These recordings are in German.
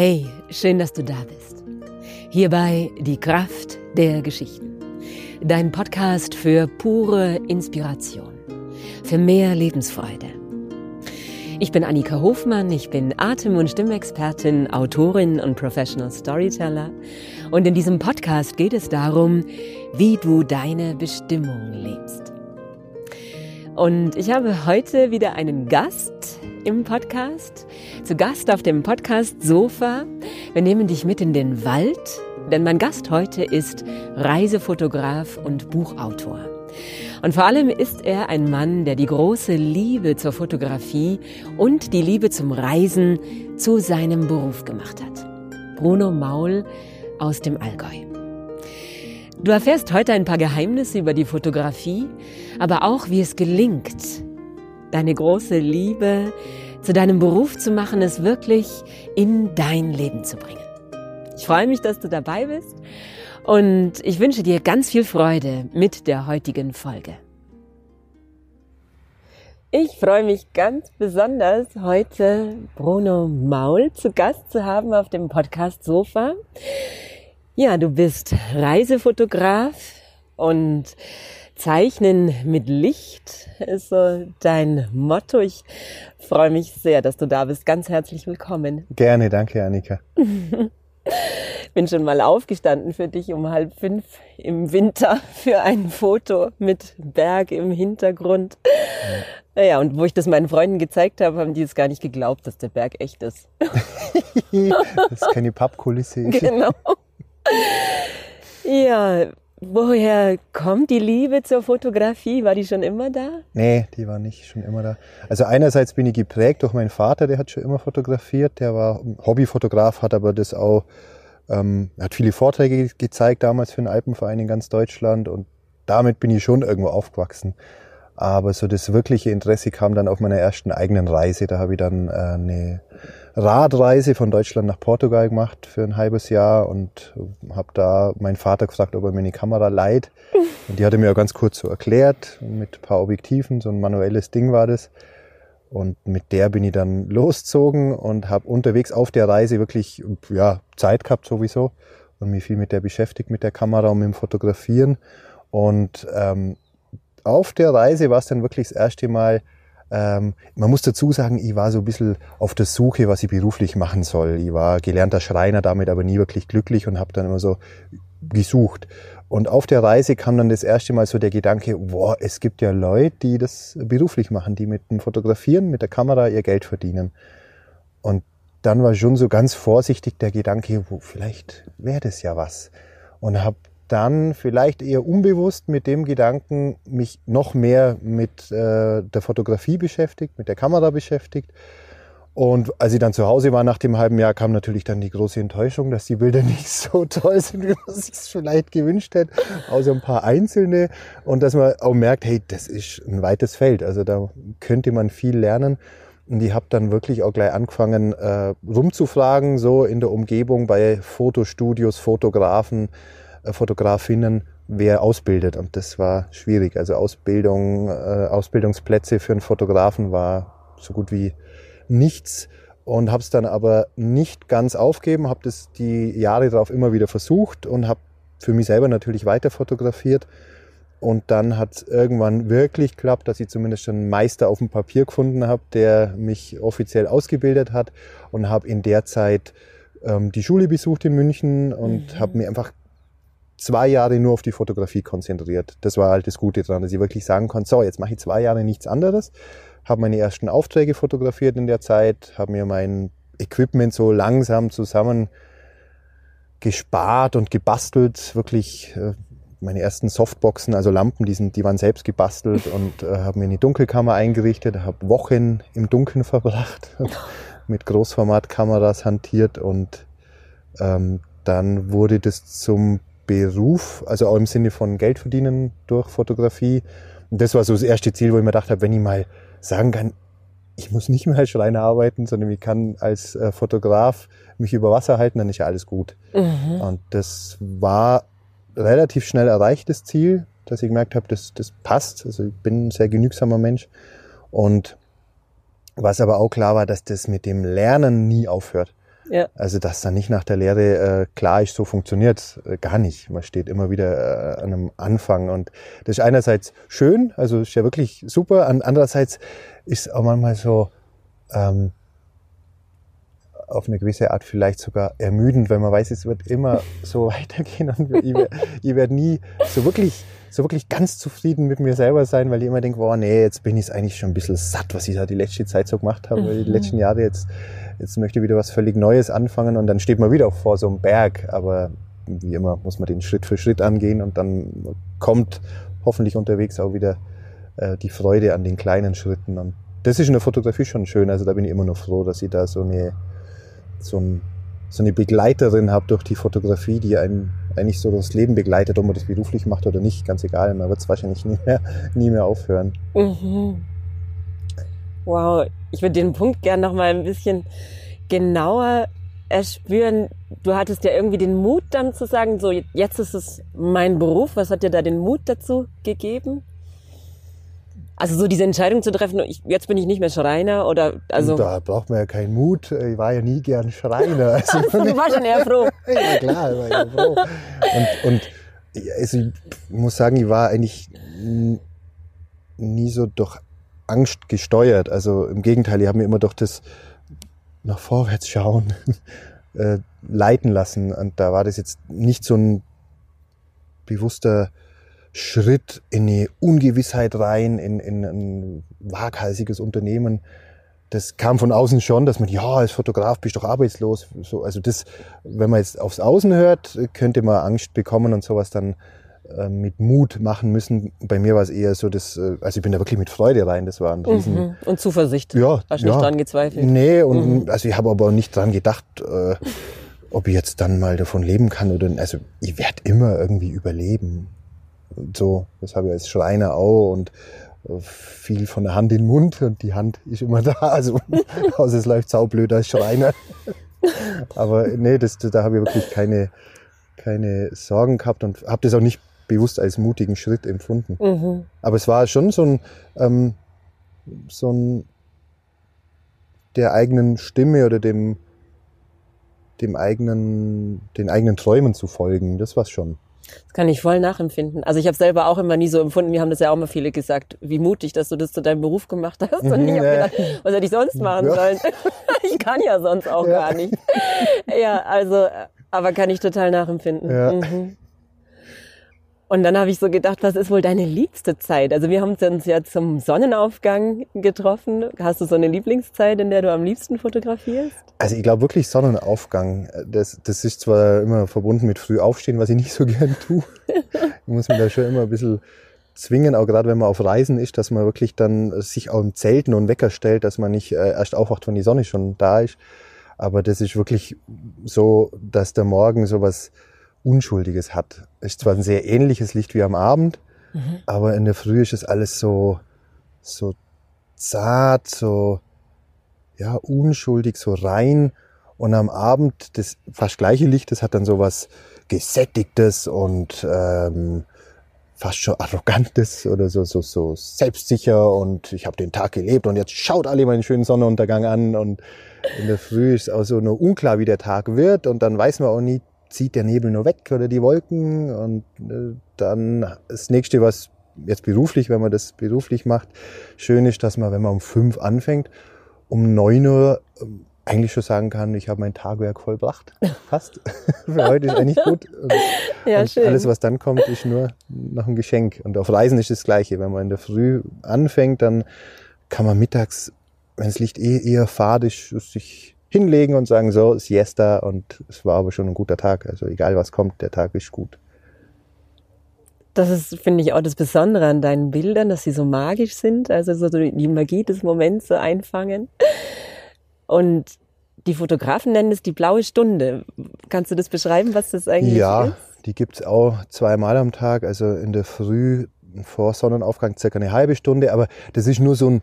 Hey, schön, dass du da bist. Hierbei die Kraft der Geschichten. Dein Podcast für pure Inspiration, für mehr Lebensfreude. Ich bin Annika Hofmann, ich bin Atem- und Stimmexpertin, Autorin und Professional Storyteller. Und in diesem Podcast geht es darum, wie du deine Bestimmung lebst. Und ich habe heute wieder einen Gast im Podcast. Zu Gast auf dem Podcast Sofa. Wir nehmen dich mit in den Wald, denn mein Gast heute ist Reisefotograf und Buchautor. Und vor allem ist er ein Mann, der die große Liebe zur Fotografie und die Liebe zum Reisen zu seinem Beruf gemacht hat. Bruno Maul aus dem Allgäu. Du erfährst heute ein paar Geheimnisse über die Fotografie, aber auch, wie es gelingt, deine große Liebe zu deinem Beruf zu machen, es wirklich in dein Leben zu bringen. Ich freue mich, dass du dabei bist und ich wünsche dir ganz viel Freude mit der heutigen Folge. Ich freue mich ganz besonders, heute Bruno Maul zu Gast zu haben auf dem Podcast Sofa. Ja, du bist Reisefotograf und Zeichnen mit Licht ist so dein Motto. Ich freue mich sehr, dass du da bist. Ganz herzlich willkommen. Gerne, danke, Annika. Bin schon mal aufgestanden für dich um halb fünf im Winter für ein Foto mit Berg im Hintergrund. Ja. Naja, und wo ich das meinen Freunden gezeigt habe, haben die es gar nicht geglaubt, dass der Berg echt ist. das ist keine Pappkulisse. Genau. Ja, woher kommt die Liebe zur Fotografie? War die schon immer da? Nee, die war nicht schon immer da. Also einerseits bin ich geprägt durch meinen Vater, der hat schon immer fotografiert, der war Hobbyfotograf, hat aber das auch, ähm, hat viele Vorträge gezeigt damals für einen Alpenverein in ganz Deutschland und damit bin ich schon irgendwo aufgewachsen. Aber so das wirkliche Interesse kam dann auf meiner ersten eigenen Reise. Da habe ich dann äh, eine Radreise von Deutschland nach Portugal gemacht für ein halbes Jahr und habe da meinen Vater gefragt, ob er mir eine Kamera leiht. Und die hat er mir auch ganz kurz so erklärt, mit ein paar Objektiven, so ein manuelles Ding war das. Und mit der bin ich dann losgezogen und habe unterwegs auf der Reise wirklich ja, Zeit gehabt sowieso und mich viel mit der beschäftigt, mit der Kamera und mit dem Fotografieren. Und ähm, auf der Reise war es dann wirklich das erste Mal, ähm, man muss dazu sagen, ich war so ein bisschen auf der Suche, was ich beruflich machen soll. Ich war gelernter Schreiner, damit aber nie wirklich glücklich und habe dann immer so gesucht. Und auf der Reise kam dann das erste Mal so der Gedanke, boah, es gibt ja Leute, die das beruflich machen, die mit dem Fotografieren, mit der Kamera ihr Geld verdienen. Und dann war schon so ganz vorsichtig der Gedanke, wo vielleicht wäre das ja was. Und habe dann vielleicht eher unbewusst mit dem Gedanken mich noch mehr mit äh, der Fotografie beschäftigt, mit der Kamera beschäftigt. Und als ich dann zu Hause war nach dem halben Jahr, kam natürlich dann die große Enttäuschung, dass die Bilder nicht so toll sind, wie man sich vielleicht gewünscht hätte, außer ein paar einzelne. Und dass man auch merkt, hey, das ist ein weites Feld. Also da könnte man viel lernen. Und ich habe dann wirklich auch gleich angefangen, äh, rumzufragen, so in der Umgebung bei Fotostudios, Fotografen, Fotografinnen wer ausbildet. Und das war schwierig. Also Ausbildung, äh, Ausbildungsplätze für einen Fotografen war so gut wie nichts. Und habe es dann aber nicht ganz aufgeben, habe das die Jahre darauf immer wieder versucht und habe für mich selber natürlich weiter fotografiert. Und dann hat es irgendwann wirklich geklappt, dass ich zumindest schon einen Meister auf dem Papier gefunden habe, der mich offiziell ausgebildet hat und habe in der Zeit ähm, die Schule besucht in München und mhm. habe mir einfach zwei Jahre nur auf die Fotografie konzentriert. Das war halt das Gute daran, dass ich wirklich sagen konnte, so, jetzt mache ich zwei Jahre nichts anderes, habe meine ersten Aufträge fotografiert in der Zeit, habe mir mein Equipment so langsam zusammen gespart und gebastelt, wirklich äh, meine ersten Softboxen, also Lampen, die, sind, die waren selbst gebastelt und äh, habe mir eine Dunkelkammer eingerichtet, habe Wochen im Dunkeln verbracht, mit Großformatkameras hantiert und ähm, dann wurde das zum Beruf, also auch im Sinne von Geld verdienen durch Fotografie. Und das war so das erste Ziel, wo ich mir gedacht habe, wenn ich mal sagen kann, ich muss nicht mehr als Schreiner arbeiten, sondern ich kann als äh, Fotograf mich über Wasser halten, dann ist ja alles gut. Mhm. Und das war relativ schnell erreichtes Ziel, dass ich gemerkt habe, das, das passt. Also ich bin ein sehr genügsamer Mensch. Und was aber auch klar war, dass das mit dem Lernen nie aufhört. Ja. Also, dass dann nicht nach der Lehre äh, klar ist, so funktioniert äh, gar nicht. Man steht immer wieder äh, an einem Anfang und das ist einerseits schön, also ist ja wirklich super, An andererseits ist auch manchmal so, ähm, auf eine gewisse Art vielleicht sogar ermüdend, weil man weiß, es wird immer so weitergehen und ich, ich werde nie so wirklich, so wirklich ganz zufrieden mit mir selber sein, weil ich immer denke, boah, nee, jetzt bin ich eigentlich schon ein bisschen satt, was ich da die letzte Zeit so gemacht habe, mhm. die letzten Jahre jetzt, jetzt möchte ich wieder was völlig Neues anfangen und dann steht man wieder vor so einem Berg, aber wie immer muss man den Schritt für Schritt angehen und dann kommt hoffentlich unterwegs auch wieder äh, die Freude an den kleinen Schritten und das ist in der Fotografie schon schön, also da bin ich immer noch froh, dass ich da so eine so, ein, so eine Begleiterin habe durch die Fotografie, die einen eigentlich so das Leben begleitet, ob man das beruflich macht oder nicht, ganz egal. Man wird es wahrscheinlich nie mehr, nie mehr aufhören. Mhm. Wow, ich würde den Punkt gerne noch mal ein bisschen genauer erspüren. Du hattest ja irgendwie den Mut dann zu sagen, so jetzt ist es mein Beruf. Was hat dir da den Mut dazu gegeben? Also so diese Entscheidung zu treffen, ich, jetzt bin ich nicht mehr Schreiner oder also. Da braucht man ja keinen Mut. Ich war ja nie gern Schreiner. Also du warst schon eher froh. ja klar, ich war ja froh. Und, und also ich muss sagen, ich war eigentlich nie so durch Angst gesteuert. Also im Gegenteil, ich habe mir immer durch das nach vorwärts schauen äh, leiten lassen. Und da war das jetzt nicht so ein bewusster Schritt in eine Ungewissheit rein, in, in ein waghalsiges Unternehmen. Das kam von außen schon, dass man, ja, als Fotograf bist du doch arbeitslos. So, also das, wenn man jetzt aufs Außen hört, könnte man Angst bekommen und sowas dann äh, mit Mut machen müssen. Bei mir war es eher so, dass, äh, also ich bin da wirklich mit Freude rein. Das war ein Riesen. Mhm. Und Zuversicht. Ja. Hast du ja. nicht dran gezweifelt? Nee, und mhm. also ich habe aber nicht dran gedacht, äh, ob ich jetzt dann mal davon leben kann oder, also ich werde immer irgendwie überleben so, das habe ich als Schreiner auch und äh, viel von der Hand in den Mund und die Hand ist immer da. Also, also es läuft saublöd als Schreiner. Aber nee, das, da habe ich wirklich keine, keine Sorgen gehabt und habe das auch nicht bewusst als mutigen Schritt empfunden. Mhm. Aber es war schon so ein, ähm, so ein der eigenen Stimme oder dem, dem eigenen, den eigenen Träumen zu folgen. Das war's schon. Das kann ich voll nachempfinden. Also ich habe selber auch immer nie so empfunden, mir haben das ja auch immer viele gesagt, wie mutig, dass du das zu deinem Beruf gemacht hast. Und ich habe gedacht, was hätte ich sonst machen ja. sollen? ich kann ja sonst auch ja. gar nicht. Ja, also, aber kann ich total nachempfinden. Ja. Mhm. Und dann habe ich so gedacht, was ist wohl deine liebste Zeit? Also wir haben uns ja zum Sonnenaufgang getroffen. Hast du so eine Lieblingszeit, in der du am liebsten fotografierst? Also ich glaube wirklich Sonnenaufgang. Das, das ist zwar immer verbunden mit früh aufstehen, was ich nicht so gern tue. ich muss mich da schon immer ein bisschen zwingen, auch gerade wenn man auf Reisen ist, dass man wirklich dann sich auch im Zelten und Wecker stellt, dass man nicht äh, erst aufwacht, wenn die Sonne schon da ist. Aber das ist wirklich so, dass der Morgen sowas Unschuldiges hat. Es ist zwar ein sehr ähnliches Licht wie am Abend, mhm. aber in der Früh ist es alles so, so zart, so, ja, unschuldig, so rein. Und am Abend das fast gleiche Licht, das hat dann so was Gesättigtes und ähm, fast schon Arrogantes oder so, so, so selbstsicher und ich habe den Tag gelebt und jetzt schaut alle meinen schönen Sonnenuntergang an und in der Früh ist auch so nur unklar, wie der Tag wird und dann weiß man auch nie, zieht der Nebel nur weg oder die Wolken und äh, dann das nächste, was jetzt beruflich, wenn man das beruflich macht, schön ist, dass man, wenn man um fünf anfängt, um neun Uhr ähm, eigentlich schon sagen kann, ich habe mein Tagwerk vollbracht. Fast. Für heute ist eigentlich gut. Und, ja, und schön. alles, was dann kommt, ist nur noch ein Geschenk. Und auf Reisen ist das Gleiche. Wenn man in der Früh anfängt, dann kann man mittags, wenn das Licht eh eher fad ist, sich hinlegen und sagen, so, Siesta und es war aber schon ein guter Tag. Also egal was kommt, der Tag ist gut. Das ist, finde ich, auch das Besondere an deinen Bildern, dass sie so magisch sind, also so die Magie des Moments so einfangen. Und die Fotografen nennen es die blaue Stunde. Kannst du das beschreiben, was das eigentlich ja, ist? Ja, die gibt's auch zweimal am Tag, also in der Früh vor Sonnenaufgang circa eine halbe Stunde, aber das ist nur so ein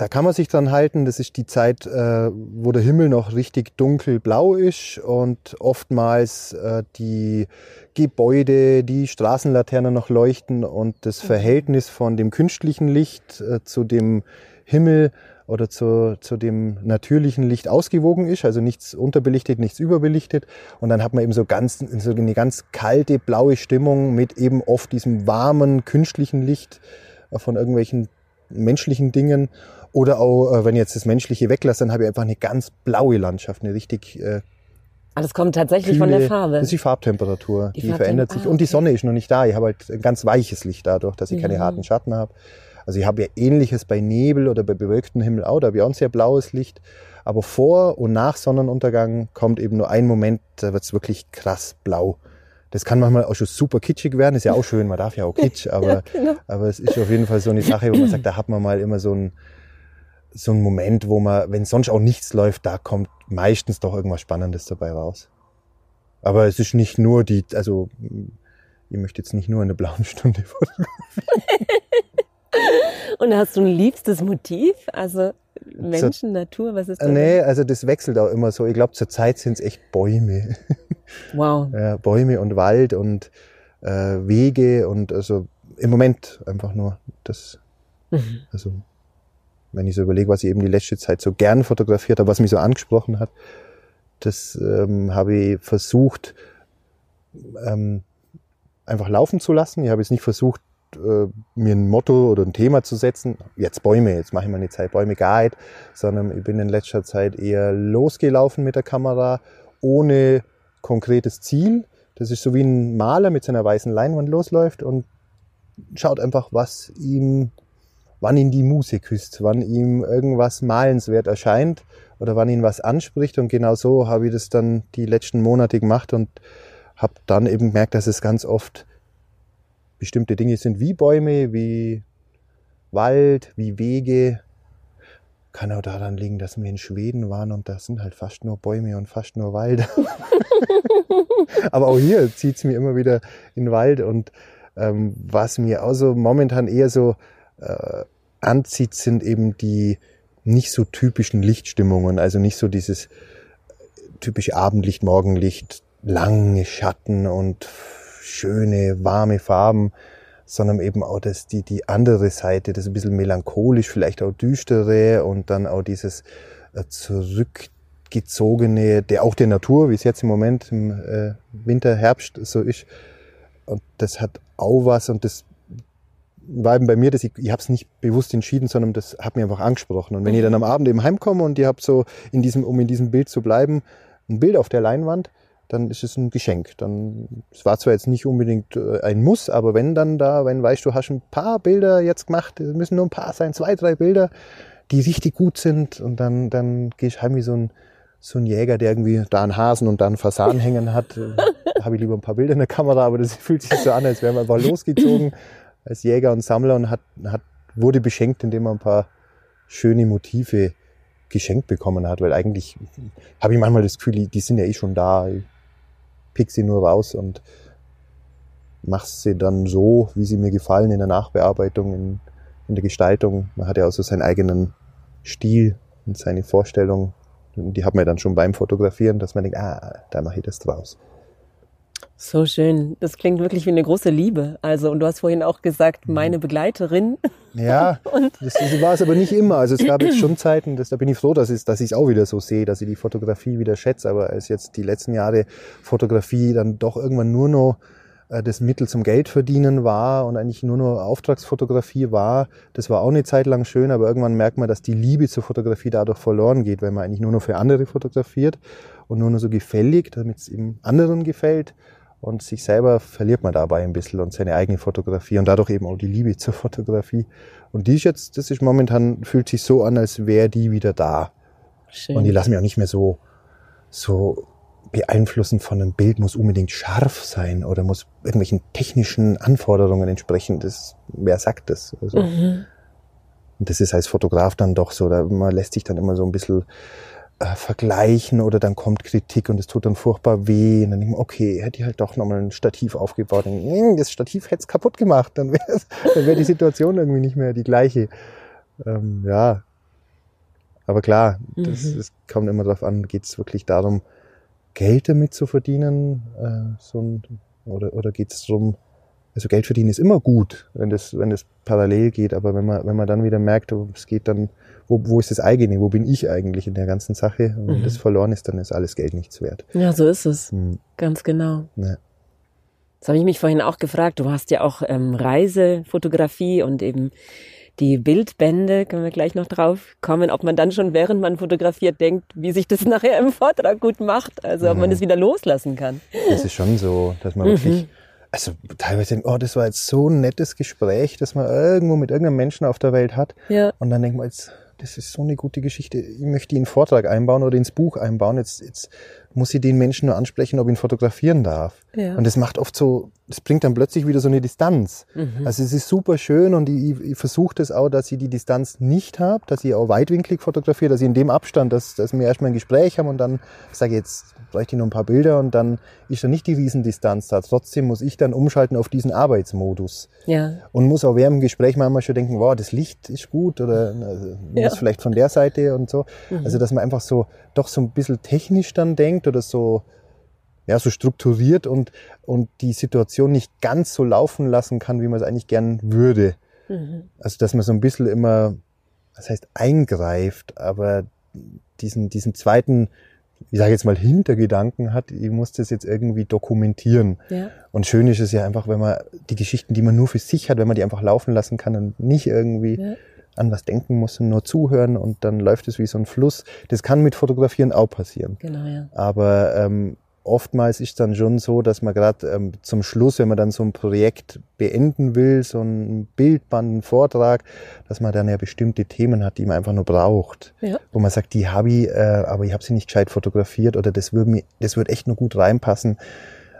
da kann man sich dran halten. Das ist die Zeit, äh, wo der Himmel noch richtig dunkelblau ist und oftmals äh, die Gebäude, die Straßenlaternen noch leuchten und das mhm. Verhältnis von dem künstlichen Licht äh, zu dem Himmel oder zu, zu dem natürlichen Licht ausgewogen ist, also nichts unterbelichtet, nichts überbelichtet. Und dann hat man eben so ganz, so eine ganz kalte, blaue Stimmung mit eben oft diesem warmen, künstlichen Licht äh, von irgendwelchen menschlichen Dingen. Oder auch, äh, wenn ich jetzt das Menschliche weglasse, dann habe ich einfach eine ganz blaue Landschaft, eine richtig äh, Ah, das kommt tatsächlich kühle, von der Farbe. Das ist die Farbtemperatur, die, die verändert sich. Ah, okay. Und die Sonne ist noch nicht da. Ich habe halt ein ganz weiches Licht dadurch, dass ich mhm. keine harten Schatten habe. Also ich habe ja ähnliches bei Nebel oder bei bewölktem Himmel auch, da habe ich auch ein sehr blaues Licht. Aber vor und nach Sonnenuntergang kommt eben nur ein Moment, da wird es wirklich krass blau. Das kann manchmal auch schon super kitschig werden, ist ja auch schön, man darf ja auch kitsch, aber, ja, genau. aber es ist auf jeden Fall so eine Sache, wo man sagt, da hat man mal immer so ein, so ein Moment, wo man, wenn sonst auch nichts läuft, da kommt meistens doch irgendwas Spannendes dabei raus. Aber es ist nicht nur die, also ich möchte jetzt nicht nur eine blauen Stunde fotografieren. Und hast du ein liebstes Motiv? Also Menschen, so, Natur, was ist das? Nee, also das wechselt auch immer so. Ich glaube, zur Zeit sind es echt Bäume. Wow. Ja, Bäume und Wald und äh, Wege und also im Moment einfach nur das. Mhm. Also wenn ich so überlege, was ich eben die letzte Zeit so gern fotografiert habe, was mich so angesprochen hat, das ähm, habe ich versucht ähm, einfach laufen zu lassen. Ich habe jetzt nicht versucht, äh, mir ein Motto oder ein Thema zu setzen, jetzt Bäume, jetzt mache ich mal eine Zeit Bäume Guide, sondern ich bin in letzter Zeit eher losgelaufen mit der Kamera, ohne konkretes Ziel. Das ist so wie ein Maler mit seiner weißen Leinwand losläuft und schaut einfach, was ihm wann ihn die Muse küsst, wann ihm irgendwas malenswert erscheint oder wann ihn was anspricht. Und genau so habe ich das dann die letzten Monate gemacht und habe dann eben gemerkt, dass es ganz oft bestimmte Dinge sind wie Bäume, wie Wald, wie Wege. Kann auch daran liegen, dass wir in Schweden waren und da sind halt fast nur Bäume und fast nur Wald. Aber auch hier zieht es mir immer wieder in den Wald und ähm, was mir auch so momentan eher so äh, anzieht, sind eben die nicht so typischen Lichtstimmungen, also nicht so dieses typische Abendlicht, Morgenlicht, lange Schatten und schöne, warme Farben, sondern eben auch das, die, die andere Seite, das ein bisschen melancholisch, vielleicht auch düstere und dann auch dieses äh, zurückgezogene, der auch der Natur, wie es jetzt im Moment im äh, Winter, Herbst so ist. Und das hat auch was und das war eben bei mir, dass ich, ich habe es nicht bewusst entschieden, sondern das hat mir einfach angesprochen. Und wenn ich dann am Abend eben heimkomme und ihr habt so in diesem, um in diesem Bild zu bleiben, ein Bild auf der Leinwand, dann ist es ein Geschenk. Dann, es war zwar jetzt nicht unbedingt äh, ein Muss, aber wenn dann da, wenn weißt du, hast ein paar Bilder jetzt gemacht, es müssen nur ein paar sein, zwei, drei Bilder, die richtig gut sind und dann, dann du heim wie so ein, so ein Jäger, der irgendwie da einen Hasen und da einen Fasan hängen hat. da habe ich lieber ein paar Bilder in der Kamera, aber das fühlt sich so an, als wären wir einfach losgezogen als Jäger und Sammler und hat, hat, wurde beschenkt, indem er ein paar schöne Motive geschenkt bekommen hat, weil eigentlich habe ich manchmal das Gefühl, die sind ja eh schon da. Ich pick sie nur raus und mache sie dann so, wie sie mir gefallen in der Nachbearbeitung, in, in der Gestaltung. Man hat ja auch so seinen eigenen Stil und seine Vorstellung. Und die hat man dann schon beim Fotografieren, dass man denkt, ah, da mache ich das draus. So schön. Das klingt wirklich wie eine große Liebe. Also, und du hast vorhin auch gesagt, mhm. meine Begleiterin. Ja, und das, das war es aber nicht immer. Also es gab jetzt schon Zeiten, das, da bin ich froh, dass ich dass es auch wieder so sehe, dass ich die Fotografie wieder schätze. Aber als jetzt die letzten Jahre Fotografie dann doch irgendwann nur noch äh, das Mittel zum Geld verdienen war und eigentlich nur noch Auftragsfotografie war, das war auch eine Zeit lang schön, aber irgendwann merkt man, dass die Liebe zur Fotografie dadurch verloren geht, weil man eigentlich nur noch für andere fotografiert und nur noch so gefällig, damit es eben anderen gefällt und sich selber verliert man dabei ein bisschen und seine eigene Fotografie und dadurch eben auch die Liebe zur Fotografie. Und die ist jetzt, das ist momentan, fühlt sich so an, als wäre die wieder da. Schön. Und die lassen mich auch nicht mehr so, so beeinflussen von einem Bild muss unbedingt scharf sein oder muss irgendwelchen technischen Anforderungen entsprechen. Das, wer sagt das? Also, mhm. Und das ist als Fotograf dann doch so, da man lässt sich dann immer so ein bisschen äh, vergleichen oder dann kommt Kritik und es tut dann furchtbar weh. Und dann denke ich, okay, hätte ich halt doch nochmal ein Stativ aufgebaut. Und hm, das Stativ hätte es kaputt gemacht. Dann wäre dann wär die Situation irgendwie nicht mehr die gleiche. Ähm, ja. Aber klar, das, mhm. das kommt immer darauf an, geht es wirklich darum, Geld damit zu verdienen? Äh, so ein, oder oder geht es darum, also Geld verdienen ist immer gut, wenn das, wenn das parallel geht, aber wenn man, wenn man dann wieder merkt, oh, es geht dann wo, wo ist das eigene, wo bin ich eigentlich in der ganzen Sache? Und wenn Mhm. das verloren ist, dann ist alles Geld nichts wert. Ja, so ist es. Hm. Ganz genau. Ja. Das habe ich mich vorhin auch gefragt. Du hast ja auch ähm, Reisefotografie und eben die Bildbände, können wir gleich noch drauf kommen, ob man dann schon, während man fotografiert, denkt, wie sich das nachher im Vortrag gut macht. Also ob man Mhm. es wieder loslassen kann. Das ist schon so, dass man Mhm. wirklich, also teilweise denkt, oh, das war jetzt so ein nettes Gespräch, das man irgendwo mit irgendeinem Menschen auf der Welt hat. Ja. Und dann denkt man jetzt, das ist so eine gute Geschichte, ich möchte den Vortrag einbauen oder ins Buch einbauen. Jetzt, jetzt muss ich den Menschen nur ansprechen, ob ich ihn fotografieren darf. Ja. Und das macht oft so, das bringt dann plötzlich wieder so eine Distanz. Mhm. Also es ist super schön und ich, ich versuche das auch, dass ich die Distanz nicht habe, dass ich auch weitwinklig fotografiere, dass ich in dem Abstand, dass, dass wir erstmal ein Gespräch haben und dann sage ich jetzt, bräuchte ich noch ein paar Bilder und dann ist da nicht die Riesendistanz da. Trotzdem muss ich dann umschalten auf diesen Arbeitsmodus Ja. und muss auch während dem Gespräch manchmal schon denken, wow, das Licht ist gut oder also, Ja. vielleicht von der Seite und so. Mhm. Also dass man einfach so doch so ein bisschen technisch dann denkt oder so ja so strukturiert und und die Situation nicht ganz so laufen lassen kann, wie man es eigentlich gern würde. Mhm. Also dass man so ein bisschen immer, das heißt eingreift, aber diesen diesen zweiten ich sage jetzt mal Hintergedanken hat, ich muss das jetzt irgendwie dokumentieren. Ja. Und schön ist es ja einfach, wenn man die Geschichten, die man nur für sich hat, wenn man die einfach laufen lassen kann und nicht irgendwie Ja. An was denken muss und nur zuhören und dann läuft es wie so ein Fluss. Das kann mit Fotografieren auch passieren. Genau, ja. Aber ähm, oftmals ist dann schon so, dass man gerade ähm, zum Schluss, wenn man dann so ein Projekt beenden will, so ein Bildband, einen Vortrag, dass man dann ja bestimmte Themen hat, die man einfach nur braucht. Ja. Wo man sagt, die habe ich, äh, aber ich habe sie nicht gescheit fotografiert oder das würde mir, das wird echt nur gut reinpassen.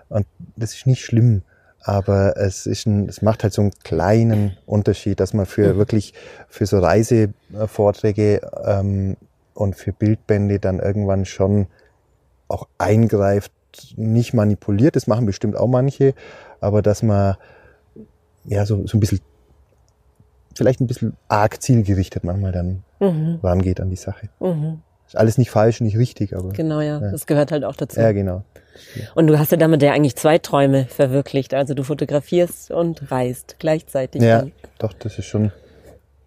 Und das ist nicht schlimm. Aber es ist ein, es macht halt so einen kleinen Unterschied, dass man für Mhm. wirklich für so Reisevorträge ähm, und für Bildbände dann irgendwann schon auch eingreift, nicht manipuliert, das machen bestimmt auch manche, aber dass man ja so, so ein bisschen, vielleicht ein bisschen arg zielgerichtet manchmal dann Mhm. rangeht an die Sache. Mhm. Ist alles nicht falsch, nicht richtig, aber Genau, ja. Ja. Das gehört halt auch dazu. ja, genau. Und du hast ja damit ja eigentlich zwei Träume verwirklicht. Also du fotografierst und reist gleichzeitig. Ja, Dann. doch, das ist schon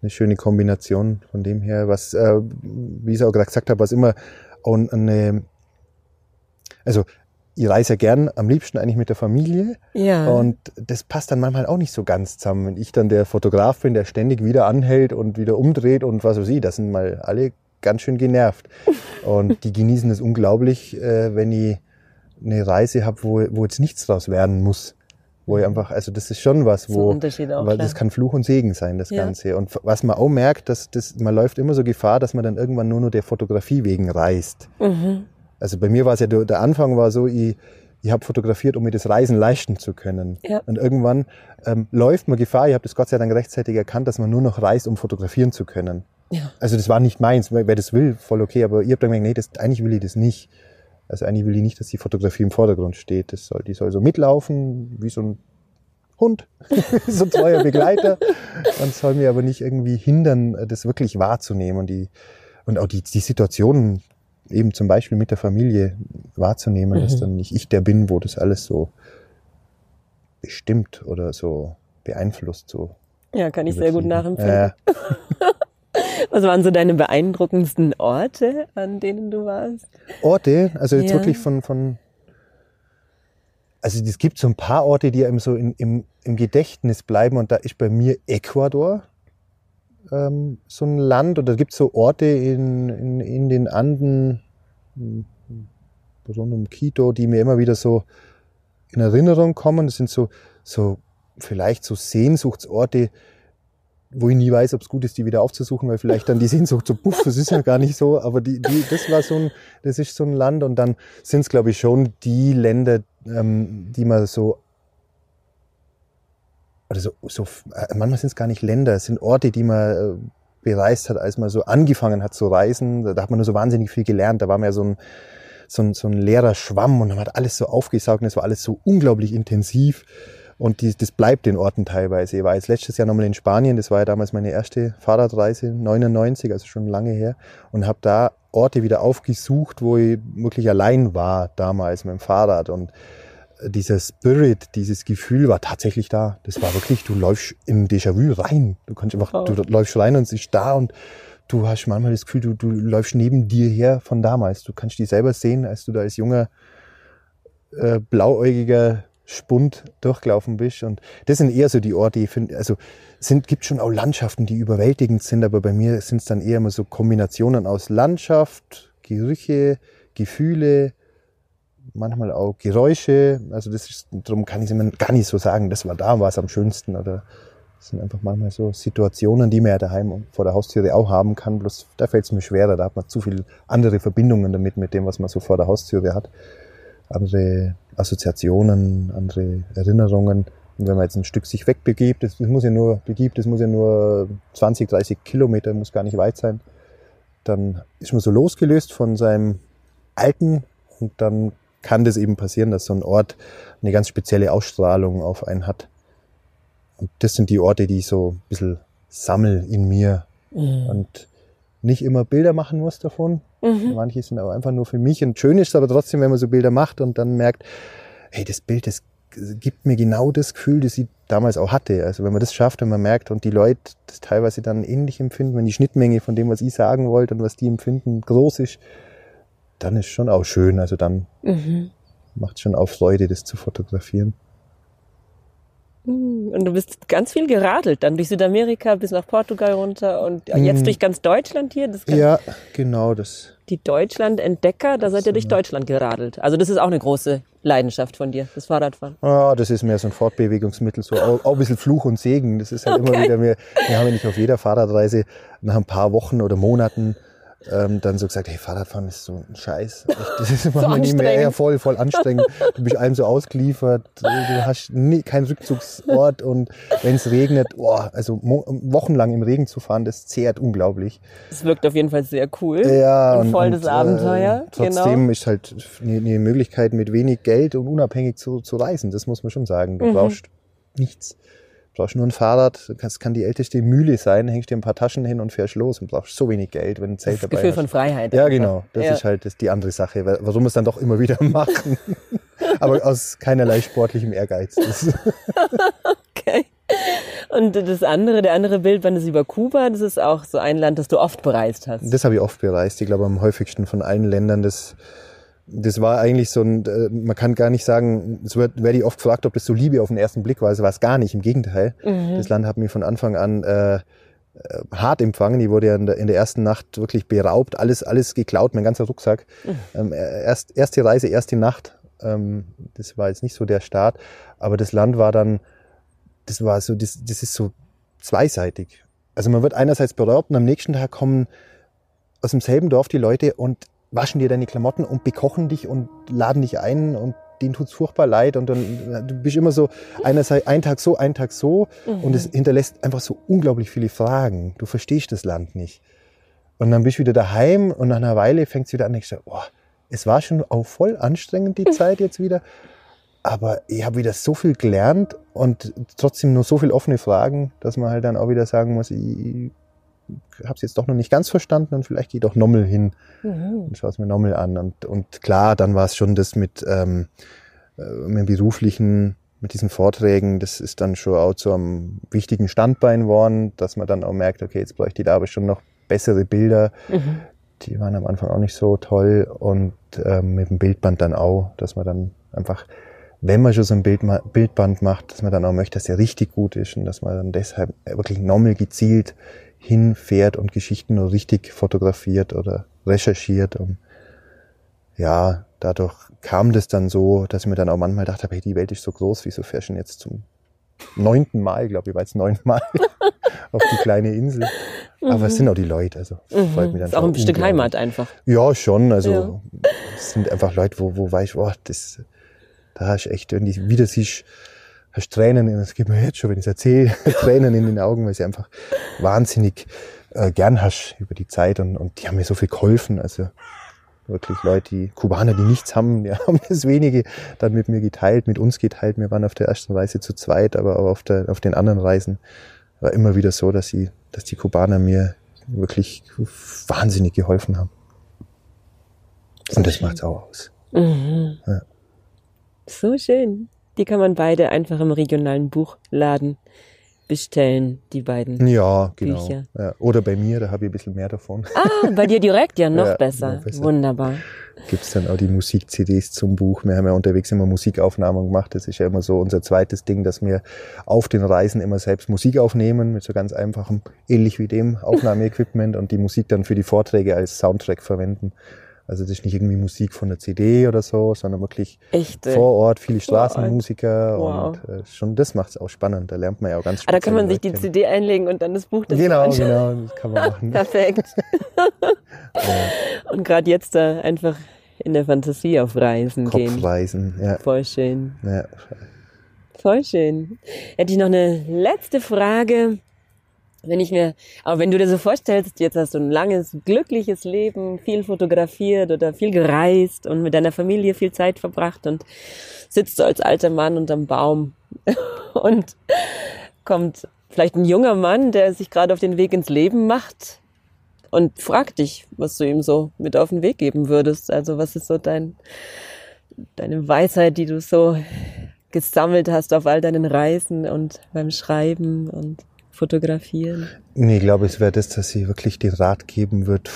eine schöne Kombination von dem her, was, äh, wie ich es auch gerade gesagt habe, was immer auch eine, also ich reise ja gern am liebsten eigentlich mit der Familie Ja. und das passt dann manchmal auch nicht so ganz zusammen. Wenn ich dann der Fotograf bin, der ständig wieder anhält und wieder umdreht und was weiß ich, das sind mal alle ganz schön genervt. Und die genießen es unglaublich, äh, wenn ich eine Reise habe, wo, wo jetzt nichts draus werden muss. Wo ich einfach, also das ist schon was, wo, auch. weil das kann Fluch und Segen sein, das Ja. Ganze. Und was man auch merkt, dass das, man läuft immer so Gefahr, dass man dann irgendwann nur noch der Fotografie wegen reist. Mhm. Also bei mir war es ja, der, der Anfang war so, ich, ich habe fotografiert, um mir das Reisen leisten zu können. Ja. Und irgendwann ähm, läuft man Gefahr, ich habe das Gott sei Dank rechtzeitig erkannt, dass man nur noch reist, um fotografieren zu können. Ja. Also das war nicht meins, wer, das will, voll okay, aber ich habe dann gedacht, nee, das, eigentlich will ich das nicht. Also eigentlich will ich nicht, dass die Fotografie im Vordergrund steht. Das soll, die soll so mitlaufen, wie so ein Hund, so ein treuer Begleiter und soll mir aber nicht irgendwie hindern, das wirklich wahrzunehmen und die und auch die, die Situationen eben zum Beispiel mit der Familie wahrzunehmen, dass Mhm. dann nicht ich der bin, wo das alles so bestimmt oder so beeinflusst. So ja, kann ich sehr gut nachempfinden. Ja, Was waren so deine beeindruckendsten Orte, an denen du warst? Orte, also jetzt Ja. wirklich von, von also es gibt so ein paar Orte, die einem so in, im, im Gedächtnis bleiben und da ist bei mir Ecuador ähm, so ein Land oder gibt es so Orte in, in, in den Anden hm, rund um Quito, die mir immer wieder so in Erinnerung kommen. Das sind so, so vielleicht so Sehnsuchtsorte, wo ich nie weiß, ob es gut ist, die wieder aufzusuchen, weil vielleicht dann die Sehnsucht so, puff, das ist ja gar nicht so, aber die, die, das war so ein, das ist so ein Land und dann sind es, glaube ich, schon die Länder, ähm, die man so, oder so, so äh, manchmal sind es gar nicht Länder, es sind Orte, die man äh, bereist hat, als man so angefangen hat zu reisen. Da, da hat man nur so wahnsinnig viel gelernt. Da war man ja so ein, so ein, so ein leerer Schwamm und man hat alles so aufgesaugt und es war alles so unglaublich intensiv. Und die, das bleibt den Orten teilweise. Ich war jetzt letztes Jahr nochmal in Spanien, das war ja damals meine erste Fahrradreise, 99, also schon lange her, und habe da Orte wieder aufgesucht, wo ich wirklich allein war damals mit dem Fahrrad. Und dieser Spirit, dieses Gefühl war tatsächlich da. Das war wirklich, du läufst in Déjà-vu rein. Du kannst einfach, Wow. du läufst rein und es ist da und du hast manchmal das Gefühl, du, du läufst neben dir her von damals. Du kannst dich selber sehen, als du da als junger, äh, blauäugiger Spund durchgelaufen bist. Und das sind eher so die Orte, ich finde, also sind, gibt schon auch Landschaften, die überwältigend sind, aber bei mir sind es dann eher immer so Kombinationen aus Landschaft, Gerüche, Gefühle, manchmal auch Geräusche. Also das ist, darum kann ich es immer gar nicht so sagen, das war da, war es am schönsten. Oder das sind einfach manchmal so Situationen, die man ja daheim vor der Haustüre auch haben kann. Bloß da fällt es mir schwerer, da hat man zu viele andere Verbindungen damit, mit dem, was man so vor der Haustüre hat. Andere Assoziationen, andere Erinnerungen. Und wenn man jetzt ein Stück sich wegbegibt, das, das muss ja nur begibt, das muss ja nur 20, 30 Kilometer, muss gar nicht weit sein, dann ist man so losgelöst von seinem Alten und dann kann das eben passieren, dass so ein Ort eine ganz spezielle Ausstrahlung auf einen hat. Und das sind die Orte, die ich so ein bisschen sammel in mir mhm. und nicht immer Bilder machen muss davon. Mhm. Manche sind aber einfach nur für mich. Und schön ist es aber trotzdem, wenn man so Bilder macht und dann merkt, hey, das Bild, das gibt mir genau das Gefühl, das ich damals auch hatte. Also wenn man das schafft und man merkt und die Leute das teilweise dann ähnlich empfinden, wenn die Schnittmenge von dem, was ich sagen wollte und was die empfinden, groß ist, dann ist schon auch schön. Also dann mhm. macht schon auch Freude, das zu fotografieren. Mhm. Und du bist ganz viel geradelt, dann durch Südamerika bis nach Portugal runter und jetzt mhm. durch ganz Deutschland hier. ja, genau das. Die Deutschland-Entdecker, da seid ihr durch Deutschland geradelt. Also das ist auch eine große Leidenschaft von dir, das Fahrradfahren. Ja, das ist mehr so ein Fortbewegungsmittel, so auch, auch ein bisschen Fluch und Segen. Das ist halt okay. immer wieder, wir, wir haben ja nicht auf jeder Fahrradreise nach ein paar Wochen oder Monaten ähm, dann so gesagt, hey, Fahrradfahren ist so ein Scheiß. Das ist so immer nicht mehr ja, voll, voll anstrengend. Du bist allem so ausgeliefert, du hast nie, keinen Rückzugsort und wenn es regnet, boah, also wochenlang im Regen zu fahren, das zehrt unglaublich. Es wirkt auf jeden Fall sehr cool. Ja, und, voll das Abenteuer. Äh, trotzdem genau. ist halt eine, eine, Möglichkeit, mit wenig Geld und unabhängig zu, zu reisen. Das muss man schon sagen. Du mhm. brauchst nichts brauchst nur ein Fahrrad, das kann die älteste Mühle sein, hängst dir ein paar Taschen hin und fährst los und brauchst so wenig Geld, wenn ein Zelt das dabei Gefühl hast. von Freiheit. Ja, genau. Das ja. ist halt das die andere Sache, warum wir es dann doch immer wieder machen. Aber aus keinerlei sportlichem Ehrgeiz. okay. Und das andere, der andere Bildband ist über Kuba. Das ist auch so ein Land, das du oft bereist hast. Das habe ich oft bereist. Ich glaube, am häufigsten von allen Ländern. Das das war eigentlich so ein, äh, man kann gar nicht sagen, es wird, werde ich oft gefragt, ob das so Liebe auf den ersten Blick war. Es war es gar nicht, im Gegenteil. Mhm. Das Land hat mich von Anfang an äh, äh, hart empfangen. Ich wurde ja in der, in der ersten Nacht wirklich beraubt, alles, alles geklaut, mein ganzer Rucksack. Mhm. Ähm, erst, erste Reise, erste Nacht. Ähm, das war jetzt nicht so der Start, aber das Land war dann, das war so, das, das ist so zweiseitig. Also man wird einerseits beraubt und am nächsten Tag kommen aus demselben Dorf die Leute und waschen dir deine Klamotten und bekochen dich und laden dich ein und denen tut's furchtbar leid und dann du bist immer so einerseits ein Tag so, ein Tag so mhm. und es hinterlässt einfach so unglaublich viele Fragen. Du verstehst das Land nicht. Und dann bist du wieder daheim und nach einer Weile fängst du wieder an, ich sag, oh, es war schon auch voll anstrengend die Zeit jetzt wieder, aber ich habe wieder so viel gelernt und trotzdem nur so viele offene Fragen, dass man halt dann auch wieder sagen muss, ich habe es jetzt doch noch nicht ganz verstanden und vielleicht gehe doch nochmal hin mhm. und schaue es mir nochmal an. Und, und klar, dann war es schon das mit, ähm, äh, mit beruflichen, mit diesen Vorträgen, das ist dann schon auch zu einem wichtigen Standbein geworden, dass man dann auch merkt, okay, jetzt bräuchte ich da aber schon noch bessere Bilder. Mhm. Die waren am Anfang auch nicht so toll und ähm, mit dem Bildband dann auch, dass man dann einfach wenn man schon so ein Bild, Bildband macht, dass man dann auch möchte, dass der richtig gut ist und dass man dann deshalb wirklich nochmal gezielt hinfährt und Geschichten richtig fotografiert oder recherchiert. Und ja, dadurch kam das dann so, dass ich mir dann auch manchmal dachte, hey, die Welt ist so groß, wieso fährst du jetzt zum neunten Mal, glaube ich, war jetzt neunmal auf die kleine Insel. Aber mhm. es sind auch die Leute, also mhm. freut mich dann ist auch ein Stück Heimat einfach. Ja, schon, also ja. es sind einfach Leute, wo, wo weiß ich, oh, das, da hast du echt, wenn die wieder siehst, hast Tränen, das gibt mir jetzt schon, wenn ich es erzähle, Tränen in den Augen, weil sie einfach wahnsinnig äh, gern hast über die Zeit und, und die haben mir so viel geholfen. Also wirklich Leute, die Kubaner, die nichts haben, die haben das wenige dann mit mir geteilt, mit uns geteilt. Wir waren auf der ersten Reise zu zweit, aber auch auf, der, auf den anderen Reisen war immer wieder so, dass sie, dass die Kubaner mir wirklich wahnsinnig geholfen haben. Und das macht's auch aus. Mhm. Ja. So schön. Die kann man beide einfach im regionalen Buchladen bestellen, die beiden. Ja, genau. Bücher. Ja. Oder bei mir, da habe ich ein bisschen mehr davon. Ah, bei dir direkt, ja, noch Ja, besser. noch besser. Wunderbar. Gibt's dann auch die Musik-CDs zum Buch. Wir haben ja unterwegs immer Musikaufnahmen gemacht. Das ist ja immer so unser zweites Ding, dass wir auf den Reisen immer selbst Musik aufnehmen mit so ganz einfachem, ähnlich wie dem Aufnahmeequipment und die Musik dann für die Vorträge als Soundtrack verwenden. Also das ist nicht irgendwie Musik von der CD oder so, sondern wirklich Echt. vor Ort, viele. Straßenmusiker Wow. und äh, schon das macht's auch spannend. Da lernt man ja auch ganz Ah, da kann man sich die kennen. CD einlegen und dann das Buch dazu Genau, anschauen. genau, das kann man machen. Perfekt. Und gerade jetzt da einfach in der Fantasie auf Reisen gehen. Kopfreisen, ja. Voll schön. ja. Voll schön. Hätte ich noch eine letzte Frage. Wenn ich mir, aber wenn du dir so vorstellst, jetzt hast du ein langes, glückliches Leben, viel fotografiert oder viel gereist und mit deiner Familie viel Zeit verbracht und sitzt so als alter Mann unterm Baum und kommt vielleicht ein junger Mann, der sich gerade auf den Weg ins Leben macht und fragt dich, was du ihm so mit auf den Weg geben würdest. Also was ist so dein, deine Weisheit, die du so gesammelt hast auf all deinen Reisen und beim Schreiben und Fotografieren. Nee, ich glaube, es wäre das, dass sie wirklich den Rat geben wird,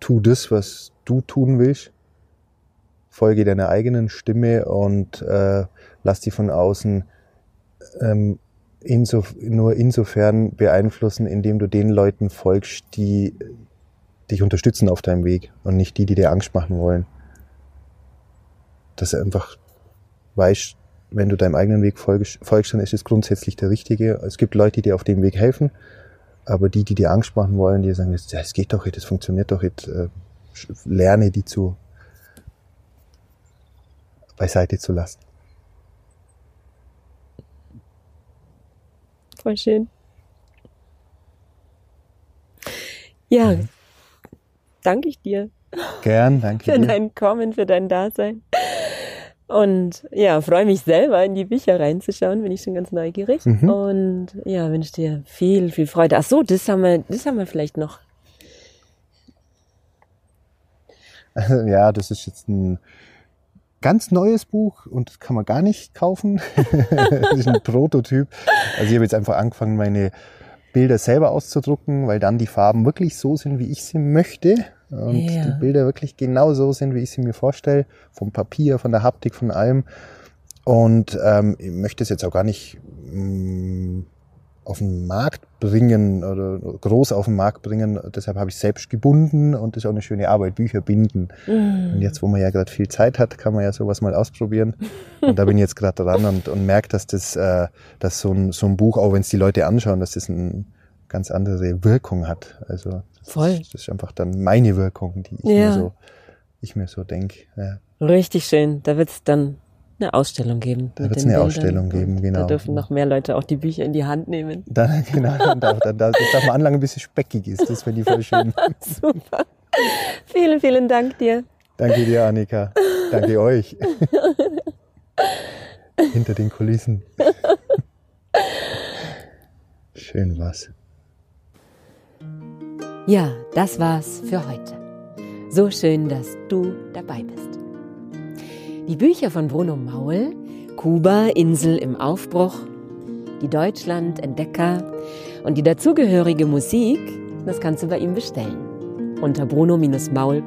tu das, was du tun willst. Folge deiner eigenen Stimme und äh, lass die von außen ähm, insof nur insofern beeinflussen, indem du den Leuten folgst, die dich unterstützen auf deinem Weg und nicht die, die dir Angst machen wollen. Dass du einfach weißt, wenn du deinem eigenen Weg folgst, folgst, dann ist es grundsätzlich der richtige. Es gibt Leute, die dir auf dem Weg helfen, aber die, die dir Angst machen wollen, die sagen, es geht doch nicht, das funktioniert doch nicht, äh, lerne die zu beiseite zu lassen. Voll schön. Ja, danke ich dir Gern, danke für dir. dein Kommen, für dein Dasein. Und ja, freue mich selber in die Bücher reinzuschauen, bin ich schon ganz neugierig. Mhm. Und ja, wünsche dir viel, viel Freude. Ach so, das haben wir, das haben wir vielleicht noch. Ja, das ist jetzt ein ganz neues Buch und das kann man gar nicht kaufen. das ist ein Prototyp. Also ich habe jetzt einfach angefangen, meine Bilder selber auszudrucken, weil dann die Farben wirklich so sind, wie ich sie möchte. Und Ja. die Bilder wirklich genau so sind, wie ich sie mir vorstelle. Vom Papier, von der Haptik, von allem. Und ähm, ich möchte es jetzt auch gar nicht mh, auf den Markt bringen oder groß auf den Markt bringen. Deshalb habe ich selbst gebunden und das ist auch eine schöne Arbeit, Bücher binden. Und jetzt, wo man ja gerade viel Zeit hat, kann man ja sowas mal ausprobieren. Und da bin ich jetzt gerade dran und, und merke, dass das, äh, dass so ein, so ein Buch, auch wenn es die Leute anschauen, dass das eine ganz andere Wirkung hat. Also Voll. Das ist einfach dann meine Wirkung, die ich Ja. mir so, ich mir so denke. Ja. Richtig schön. Da wird es dann eine Ausstellung geben. Da wird's den eine Bildern. Ausstellung geben, genau. Da dürfen noch mehr Leute auch die Bücher in die Hand nehmen. Dann, genau, dann darf, dann darf, das darf man anlangen, bis es speckig ist. Das finde ich voll schön. Super. vielen, vielen Dank dir. Danke dir, Annika. Danke euch. Hinter den Kulissen. Schön was. Ja, das war's für heute. So schön, dass du dabei bist. Die Bücher von Bruno Maul, Kuba, Insel im Aufbruch, die Deutschland, Entdecker und die dazugehörige Musik, das kannst du bei ihm bestellen unter bruno-maul.de.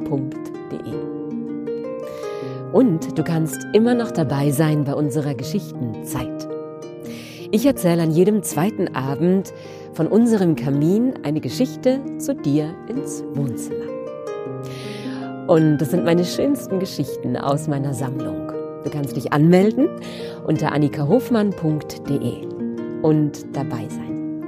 Und du kannst immer noch dabei sein bei unserer Geschichtenzeit. Ich erzähle an jedem zweiten Abend von unserem Kamin eine Geschichte zu dir ins Wohnzimmer. Und das sind meine schönsten Geschichten aus meiner Sammlung. Du kannst dich anmelden unter annikahofmann.de und dabei sein.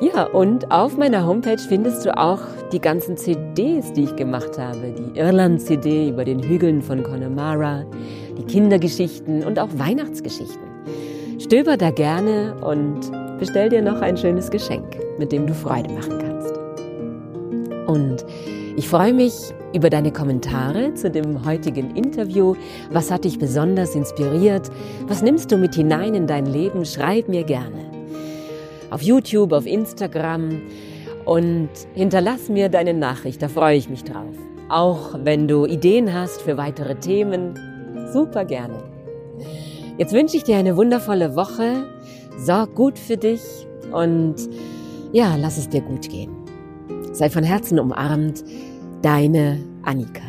Ja, und auf meiner Homepage findest du auch die ganzen CDs, die ich gemacht habe. Die Irland-CD über den Hügeln von Connemara, die Kindergeschichten und auch Weihnachtsgeschichten. Stöber da gerne und bestell dir noch ein schönes Geschenk, mit dem du Freude machen kannst. Und ich freue mich über deine Kommentare zu dem heutigen Interview. Was hat dich besonders inspiriert? Was nimmst du mit hinein in dein Leben? Schreib mir gerne. Auf YouTube, auf Instagram und hinterlass mir deine Nachricht, da freue ich mich drauf. Auch wenn du Ideen hast für weitere Themen, super gerne. Jetzt wünsche ich dir eine wundervolle Woche. Sorg gut für dich und ja, lass es dir gut gehen. Sei von Herzen umarmt, deine Annika.